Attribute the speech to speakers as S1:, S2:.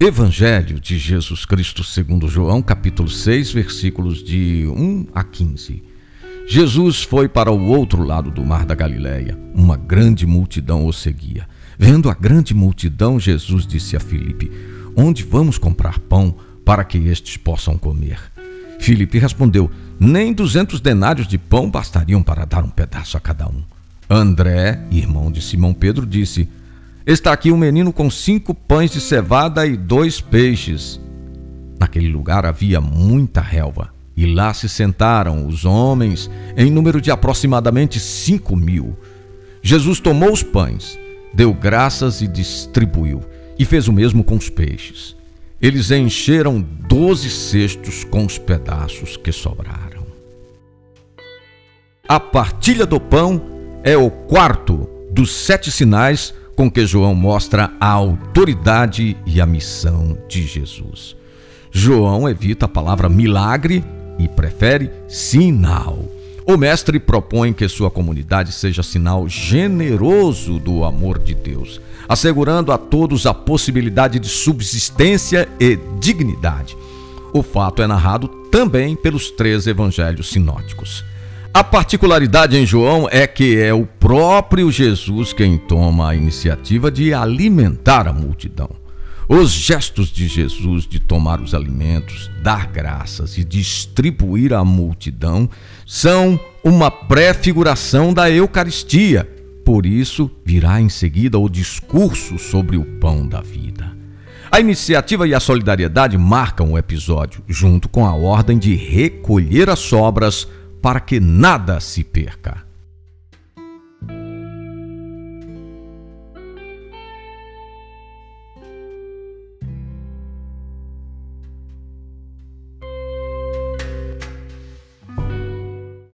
S1: Evangelho de Jesus Cristo segundo João, capítulo 6, versículos de 1 a 15. Jesus foi para o outro lado do mar da Galileia. Uma grande multidão o seguia. Vendo a grande multidão, Jesus disse a Filipe: Onde vamos comprar pão para que estes possam comer? Filipe respondeu: Nem duzentos denários de pão bastariam para dar um pedaço a cada um. André, irmão de Simão Pedro, disse: Está aqui um menino com cinco pães de cevada e dois peixes. Naquele lugar havia muita relva, e lá se sentaram os homens, em número de aproximadamente cinco mil. Jesus tomou os pães, deu graças e distribuiu, e fez o mesmo com os peixes. Eles encheram doze cestos com os pedaços que sobraram. A partilha do pão é o quarto dos sete sinais com que João mostra a autoridade e a missão de Jesus. João evita a palavra milagre e prefere sinal. O mestre propõe que sua comunidade seja sinal generoso do amor de Deus, assegurando a todos a possibilidade de subsistência e dignidade. O fato é narrado também pelos três evangelhos sinóticos. A particularidade em João é que é o próprio Jesus quem toma a iniciativa de alimentar a multidão. Os gestos de Jesus de tomar os alimentos, dar graças e distribuir à multidão são uma prefiguração da Eucaristia. Por isso, virá em seguida o discurso sobre o pão da vida. A iniciativa e a solidariedade marcam o episódio, junto com a ordem de recolher as sobras para que nada se perca.